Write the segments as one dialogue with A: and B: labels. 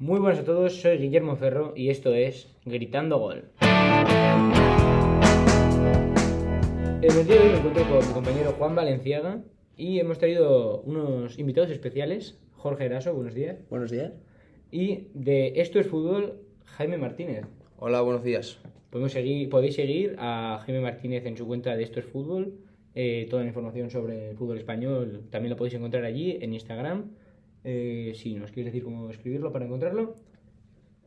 A: Muy buenas a todos, soy Guillermo Ferro y esto es Gritando Gol. En el día de hoy me encuentro con mi compañero Juan Valenciaga y hemos traído unos invitados especiales. Jorge Eraso, buenos días.
B: Buenos días.
A: Y de Esto es Fútbol, Jaime Martínez.
C: Hola, buenos días.
A: Podemos seguir, podéis seguir a Jaime Martínez en su cuenta de Esto es Fútbol. Eh, toda la información sobre el fútbol español también lo podéis encontrar allí en Instagram. Eh, si nos quieres decir cómo escribirlo para encontrarlo.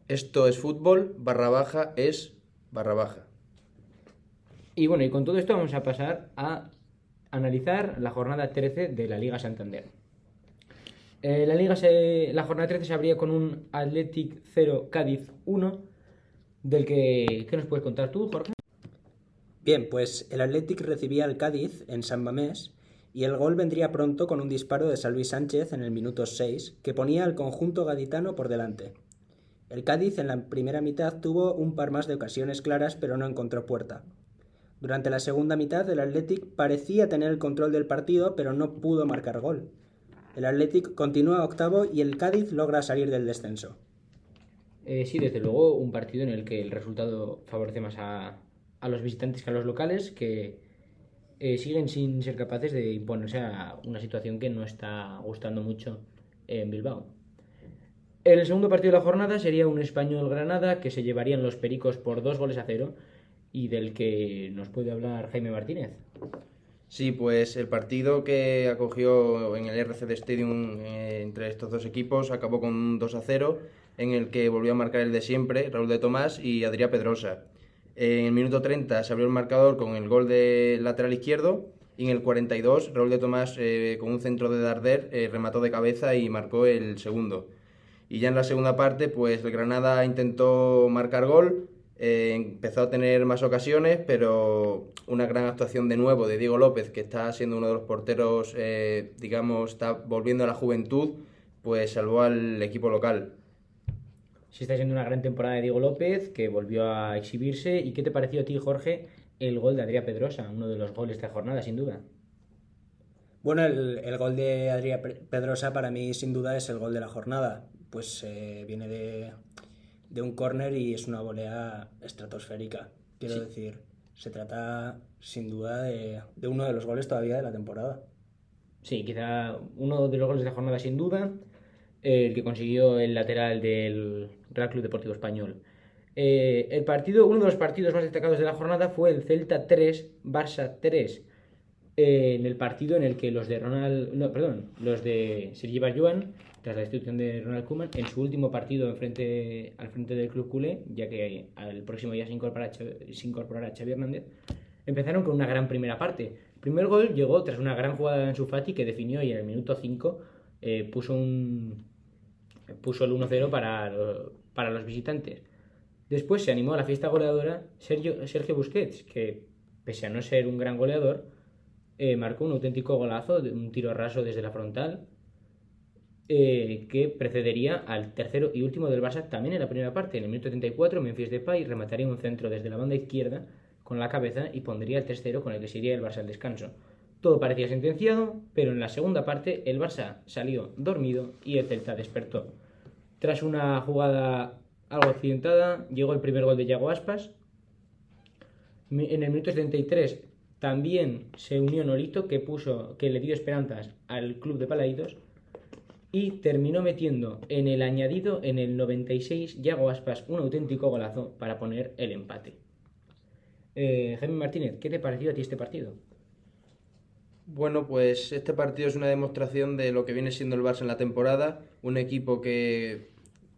C: Esto es fútbol, barra baja es barra baja.
A: Y bueno, y con todo esto vamos a pasar a analizar la jornada 13 de la Liga Santander. Eh, la, Liga se, la jornada 13 se abría con un Athletic 0 Cádiz 1, del que... ¿Qué nos puedes contar tú, Jorge?
B: Bien, pues el Athletic recibía al Cádiz en San Mamés y el gol vendría pronto con un disparo de Salvi Sánchez en el minuto 6 que ponía al conjunto gaditano por delante. El Cádiz en la primera mitad tuvo un par más de ocasiones claras pero no encontró puerta. Durante la segunda mitad el Athletic parecía tener el control del partido pero no pudo marcar gol. El Athletic continúa octavo y el Cádiz logra salir del descenso.
A: Eh, sí, desde luego un partido en el que el resultado favorece más a, a los visitantes que a los locales que eh, siguen sin ser capaces de imponerse a una situación que no está gustando mucho en Bilbao. El segundo partido de la jornada sería un español Granada que se llevarían los pericos por dos goles a cero y del que nos puede hablar Jaime Martínez.
C: Sí, pues el partido que acogió en el RCD Stadium eh, entre estos dos equipos acabó con un 2 a 0 en el que volvió a marcar el de siempre, Raúl de Tomás y Adrián Pedrosa. En el minuto 30 se abrió el marcador con el gol de lateral izquierdo y en el 42 Raúl de Tomás eh, con un centro de Darder eh, remató de cabeza y marcó el segundo. Y ya en la segunda parte pues el Granada intentó marcar gol, eh, empezó a tener más ocasiones, pero una gran actuación de nuevo de Diego López, que está siendo uno de los porteros, digamos, está volviendo a la juventud, pues salvó al equipo local.
A: Sí está siendo una gran temporada de Diego López, que volvió a exhibirse. ¿Y qué te pareció a ti, Jorge, el gol de Adrián Pedrosa? Uno de los goles de esta jornada, sin duda.
B: Bueno, el, el gol de Adrián Pedrosa para mí sin duda es el gol de la jornada. Pues eh, viene de, de un córner y es una volea estratosférica. Quiero sí. decir, se trata sin duda de, de uno de los goles todavía de la temporada.
A: Sí, quizá uno de los goles de la jornada sin duda el que consiguió el lateral del Real Club Deportivo Español. Eh, el partido, uno de los partidos más destacados de la jornada fue el Celta 3, Barça 3. Eh, en el partido en el que los de Ronald, no, perdón, los de Sergi Barjuan, tras la destitución de Ronald Koeman, en su último partido en frente, al frente del club culé, ya que al próximo día se incorporará, se incorporará Xavi Hernández, empezaron con una gran primera parte. El primer gol llegó tras una gran jugada de Ansu Fati que definió y en el minuto 5 eh, puso un, puso el 1-0 para, para los visitantes. Después se animó a la fiesta goleadora Sergio, Sergio Busquets, que pese a no ser un gran goleador, eh, marcó un auténtico golazo, un tiro raso desde la frontal, eh, que precedería al tercero y último del Barça también en la primera parte. En el minuto 34, Memphis Depay remataría un centro desde la banda izquierda con la cabeza y pondría el tercero con el que se iría el Barça al descanso. Todo parecía sentenciado, pero en la segunda parte el Barça salió dormido y el Celta despertó. Tras una jugada algo accidentada, llegó el primer gol de Yago Aspas. En el minuto 73 también se unió Nolito, que, puso, que le dio esperanzas al club de Palaidos. Y terminó metiendo en el añadido, en el 96, Yago Aspas un auténtico golazo para poner el empate. Eh, Jaime Martínez, ¿qué te pareció a ti este partido?
C: Bueno, pues este partido es una demostración de lo que viene siendo el Barça en la temporada. Un equipo que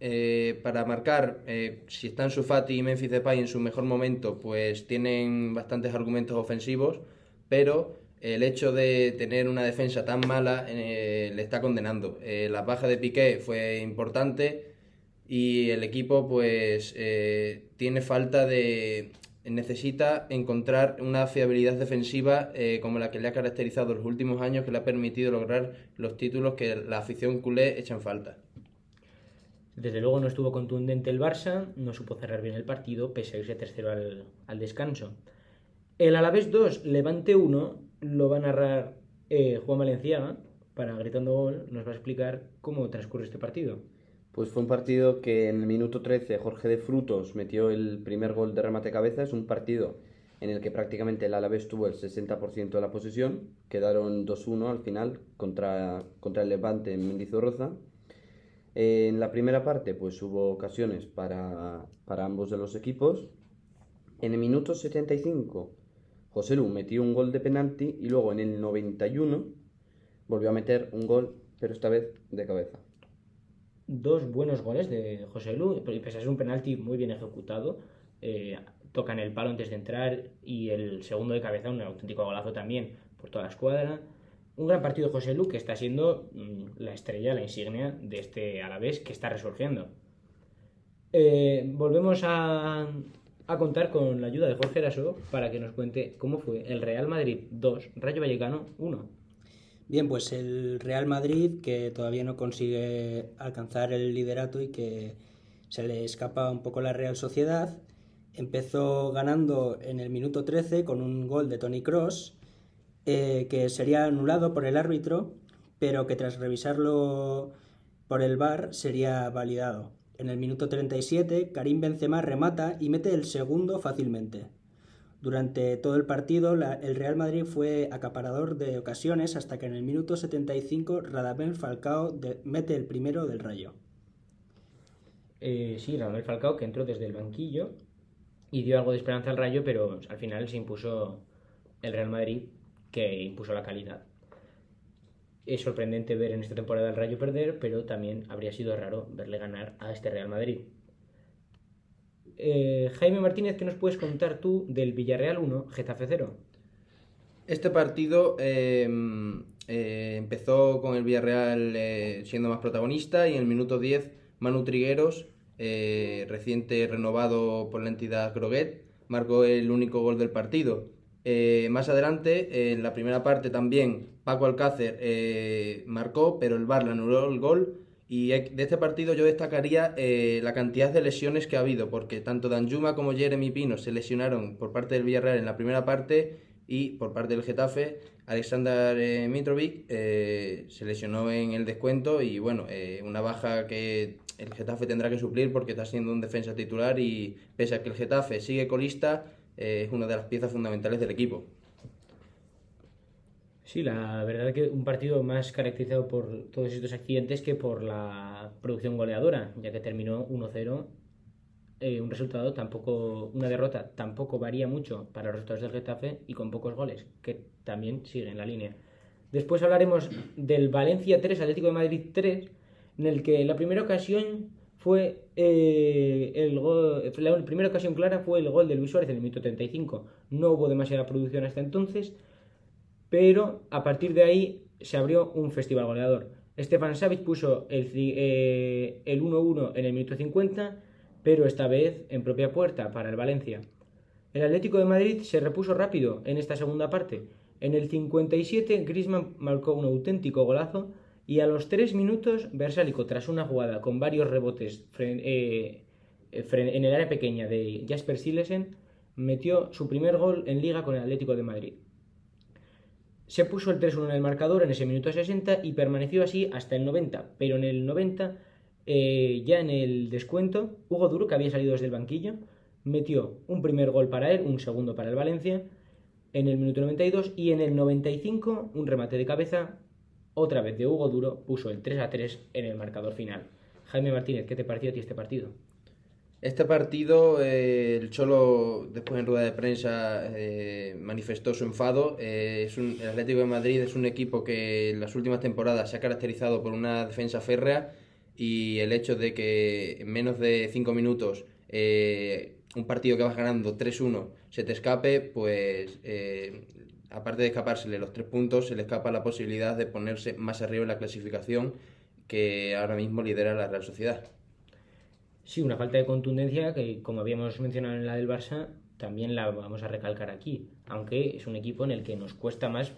C: eh, para marcar, eh, si están Sufati y Memphis Depay en su mejor momento, pues tienen bastantes argumentos ofensivos, pero el hecho de tener una defensa tan mala eh, le está condenando. La baja de Piqué fue importante y el equipo pues tiene falta de necesita encontrar una fiabilidad defensiva como la que le ha caracterizado los últimos años que le ha permitido lograr los títulos que la afición culé echa en falta.
A: Desde luego no estuvo contundente el Barça, no supo cerrar bien el partido, pese a irse tercero al, al descanso. El Alavés 2, Levante 1, lo va a narrar eh, Juan Valenciaga, para Gritando Gol, nos va a explicar cómo transcurre este partido.
D: Pues fue un partido que en el minuto 13 Jorge de Frutos metió el primer gol de remate cabeza. Es un partido en el que prácticamente el Alavés tuvo el 60% de la posesión. Quedaron 2-1 al final contra, contra el Levante en Mendizorroza. En la primera parte pues hubo ocasiones para, para ambos de los equipos. En el minuto 75 José Lu metió un gol de penalti y luego en el 91 volvió a meter un gol, pero esta vez de cabeza
A: dos buenos goles de José Lu, pese a ser un penalti muy bien ejecutado, eh, tocan el palo antes de entrar y el segundo de cabeza, un auténtico golazo también por toda la escuadra. Un gran partido de José Lu que está siendo mm, la estrella, la insignia de este Alavés que está resurgiendo. Eh, volvemos a, a, contar con la ayuda de Jorge Eraso para que nos cuente cómo fue el Real Madrid 2, Rayo Vallecano 1.
B: Bien, pues el Real Madrid, que todavía no consigue alcanzar el liderato y que se le escapa un poco la Real Sociedad, empezó ganando en el minuto 13 con un gol de Tony Cross, eh, que sería anulado por el árbitro, pero que tras revisarlo por el VAR sería validado. En el minuto 37, Karim Benzema remata y mete el segundo fácilmente. Durante todo el partido, el Real Madrid fue acaparador de ocasiones hasta que en el minuto 75 Radamel Falcao mete el primero del Rayo.
A: Eh, sí, Radamel Falcao que entró desde el banquillo y dio algo de esperanza al Rayo, pero al final se impuso el Real Madrid, que impuso la calidad. Es sorprendente ver en esta temporada al Rayo perder, pero también habría sido raro verle ganar a este Real Madrid. Eh, Jaime Martínez, ¿qué nos puedes contar tú del Villarreal 1, Getafe 0?
C: Este partido em, eh, empezó con el Villarreal eh, siendo más protagonista y en el minuto 10 Manu Trigueros, reciente renovado por la entidad Groguet, marcó el único gol del partido. Más adelante, en la primera parte también, Paco Alcácer marcó, pero el VAR le anuló el gol. Y de este partido yo destacaría eh, la cantidad de lesiones que ha habido, porque tanto Danjuma como Jeremy Pino se lesionaron por parte del Villarreal en la primera parte y por parte del Getafe, Alexander eh, Mitrovic eh, se lesionó en el descuento y bueno, una baja que el Getafe tendrá que suplir porque está siendo un defensa titular y pese a que el Getafe sigue colista, es una de las piezas fundamentales del equipo.
A: Sí, la verdad que un partido más caracterizado por todos estos accidentes que por la producción goleadora, ya que terminó 1-0. Eh, un resultado tampoco, una derrota tampoco varía mucho para los resultados del Getafe y con pocos goles, que también sigue en la línea. Después hablaremos del Valencia 3, Atlético de Madrid 3, en el que la primera ocasión fue eh, el gol, la primera ocasión clara fue el gol de Luis Suárez en el minuto 35. No hubo demasiada producción hasta entonces pero a partir de ahí se abrió un festival goleador. Stefan Savic puso el, 1-1 eh, en el minuto 50, pero esta vez en propia puerta para el Valencia. El Atlético de Madrid se repuso rápido en esta segunda parte. En el 57 Griezmann marcó un auténtico golazo y a los 3 minutos Bersálico, tras una jugada con varios rebotes eh, en el área pequeña de Jasper Silesen, metió su primer gol en liga con el Atlético de Madrid. Se puso el 3-1 en el marcador en ese minuto 60 y permaneció así hasta el 90, pero en el 90, eh, ya en el descuento, Hugo Duro, que había salido desde el banquillo, metió un primer gol para él, un segundo para el Valencia, en el minuto 92 y en el 95 un remate de cabeza, otra vez de Hugo Duro, puso el 3-3 en el marcador final. Jaime Martínez, ¿qué te pareció a ti este partido?
C: Este partido, eh, el Cholo, después en rueda de prensa, eh, manifestó su enfado. Eh, el Atlético de Madrid es un equipo que en las últimas temporadas se ha caracterizado por una defensa férrea y el hecho de que en menos de 5 minutos un partido que vas ganando 3-1 se te escape, pues aparte de escapársele los tres puntos, se le escapa la posibilidad de ponerse más arriba en la clasificación que ahora mismo lidera la Real Sociedad.
A: Sí, una falta de contundencia que, como habíamos mencionado en la del Barça, también la vamos a recalcar aquí, aunque es un equipo en el que nos cuesta más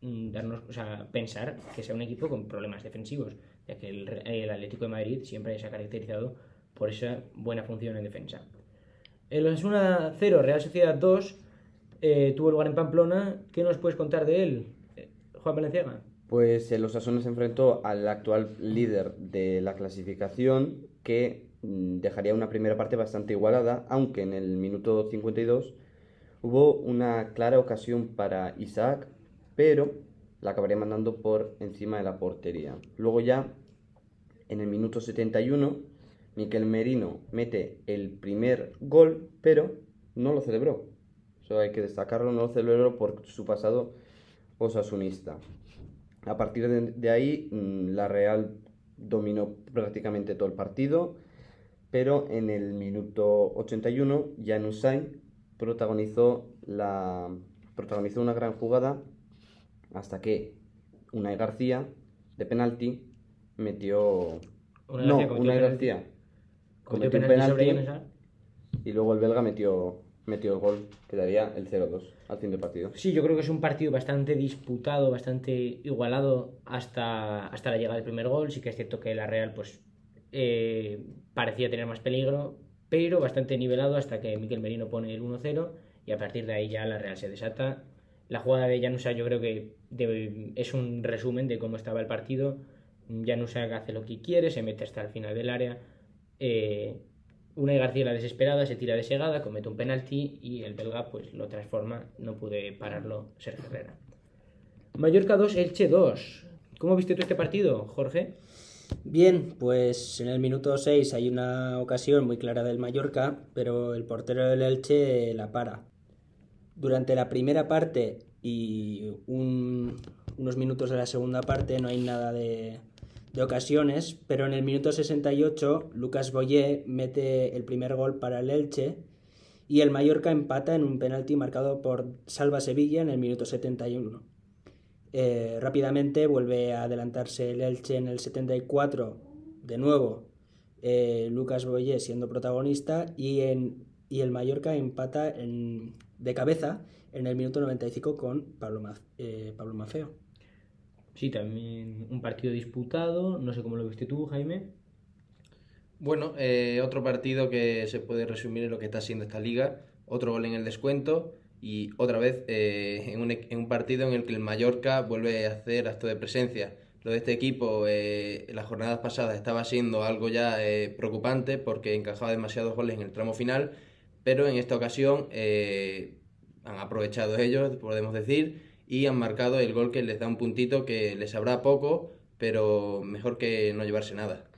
A: mm, darnos, o sea, pensar que sea un equipo con problemas defensivos, ya que el, Atlético de Madrid siempre se ha caracterizado por esa buena función en defensa. El Osasuna 0, Real Sociedad 2, eh, tuvo lugar en Pamplona. ¿Qué nos puedes contar de él, eh, Juan Valenciaga?
D: Pues el Osasuna se enfrentó al actual líder de la clasificación que mm, dejaría una primera parte bastante igualada, aunque en el minuto 52 hubo una clara ocasión para Isaac, pero la acabaría mandando por encima de la portería. Luego ya, en el minuto 71, Miquel Merino mete el primer gol, pero no lo celebró. Eso hay que destacarlo, no lo celebró por su pasado osasunista. A partir de, de ahí, mm, la Real dominó prácticamente todo el partido, pero en el minuto 81, Janus Sain protagonizó, la, protagonizó una gran jugada hasta que Unai García, de penalti, metió... No, Unai. García
A: Cometió
D: un
A: penalti
D: y luego el belga metió, metió el gol, que daría el 0-2 al fin del partido.
A: Sí, yo creo que es un partido bastante disputado, bastante igualado hasta, hasta la llegada del primer gol. Sí que es cierto que la Real pues eh, parecía tener más peligro, pero bastante nivelado hasta que Miquel Merino pone el 1-0 y a partir de ahí ya la Real se desata. La jugada de Janusa yo creo que es un resumen de cómo estaba el partido. Janusa hace lo que quiere, se mete hasta el final del área. Eh, Unai García la desesperada se tira de segada, comete un penalti y el belga pues lo transforma, no pude pararlo Sergio Herrera. Mallorca 2, Elche 2. ¿Cómo viste tú este partido, Jorge?
B: Bien, pues en el minuto 6 hay una ocasión muy clara del Mallorca, pero el portero del Elche la para. Durante la primera parte y un- unos minutos de la segunda parte no hay nada de, de ocasiones, pero en el minuto 68 Lucas Boyé mete el primer gol para el Elche y el Mallorca empata en un penalti marcado por Salva Sevilla en el minuto 71. Eh, rápidamente vuelve a adelantarse el Elche en el 74, de nuevo eh, Lucas Boyé siendo protagonista y, en, y el Mallorca empata en- de cabeza en el minuto 95 con Pablo, Ma- eh, Pablo Mafeo.
A: Sí, también un partido disputado. No sé cómo lo viste tú, Jaime.
C: Bueno, eh, otro partido que se puede resumir en lo que está siendo esta liga, otro gol en el descuento y otra vez eh, en, un, partido en el que el Mallorca vuelve a hacer acto de presencia. Lo de este equipo eh, las jornadas pasadas estaba siendo algo ya preocupante porque encajaba demasiados goles en el tramo final, pero en esta ocasión han aprovechado ellos, podemos decir, y han marcado el gol que les da un puntito que les sabrá poco, pero mejor que no llevarse nada.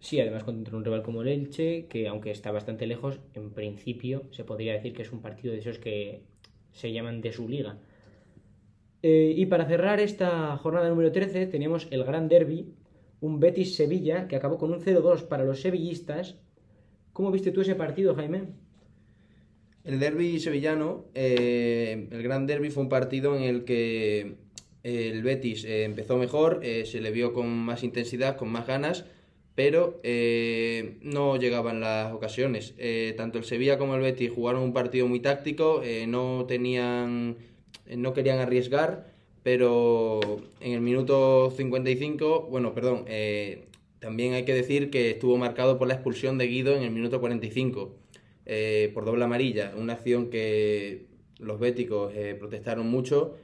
A: Sí, además contra un rival como el Elche, que aunque está bastante lejos, en principio se podría decir que es un partido de esos que se llaman de su liga. Eh, y para cerrar esta jornada número 13 tenemos el gran derby, un Betis-Sevilla, que acabó con un 0-2 para los sevillistas. ¿Cómo viste tú ese partido, Jaime?
C: El derby sevillano, eh, el gran derby fue un partido en el que el Betis eh, empezó mejor, eh, se le vio con más intensidad, con más ganas, pero eh, no llegaban las ocasiones. Eh, tanto el Sevilla como el Betis jugaron un partido muy táctico, eh, no tenían, eh, no querían arriesgar, pero en el minuto 55, bueno, perdón, eh, también hay que decir que estuvo marcado por la expulsión de Guido en el minuto 45 eh, por doble amarilla, una acción que los béticos eh, protestaron mucho,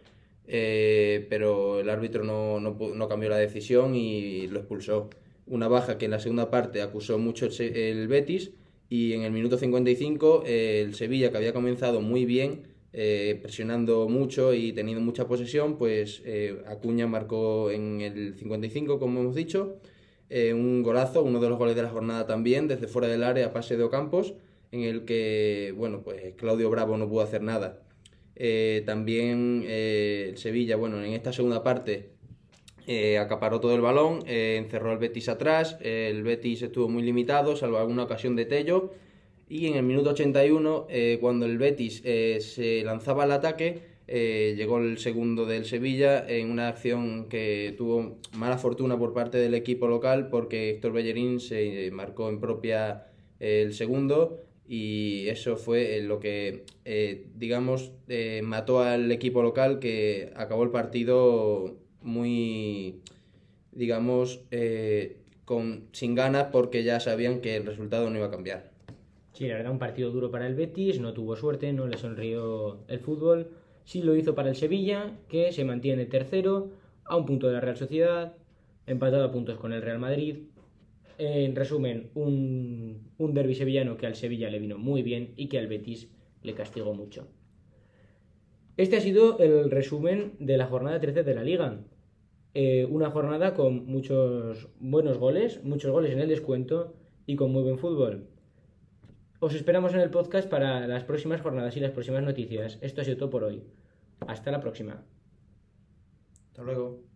C: eh, pero el árbitro no, no no cambió la decisión y lo expulsó. Una baja que en la segunda parte acusó mucho el, Betis y en el minuto 55 eh, el Sevilla, que había comenzado muy bien, eh, presionando mucho y teniendo mucha posesión, pues eh, Acuña marcó en el 55, como hemos dicho, un golazo, uno de los goles de la jornada también, desde fuera del área, pase de Ocampos, en el que, bueno, pues Claudio Bravo no pudo hacer nada. Eh, también eh, Sevilla, bueno, en esta segunda parte eh, acaparó todo el balón, eh, encerró al Betis atrás, el Betis estuvo muy limitado, salvo alguna ocasión de Tello, y en el minuto 81, eh, cuando el Betis se lanzaba al ataque, llegó el segundo del Sevilla en una acción que tuvo mala fortuna por parte del equipo local porque Héctor Bellerín se marcó en propia el segundo y eso fue eh, lo que, eh, digamos, eh, mató al equipo local que acabó el partido muy, digamos, con, sin ganas porque ya sabían que el resultado no iba a cambiar.
A: Sí, la verdad, un partido duro para el Betis, no tuvo suerte, no le sonrió el fútbol. sí lo hizo para el Sevilla, que se mantiene tercero, a un punto de la Real Sociedad, empatado a puntos con el Real Madrid. En resumen, un, un derbi sevillano que al Sevilla le vino muy bien y que al Betis le castigó mucho. Este ha sido el resumen de la jornada 13 de la liga. Eh, una jornada con muchos buenos goles, muchos goles en el descuento y con muy buen fútbol. Os esperamos en el podcast para las próximas jornadas y las próximas noticias. Esto ha sido todo por hoy. Hasta la próxima.
C: Hasta luego.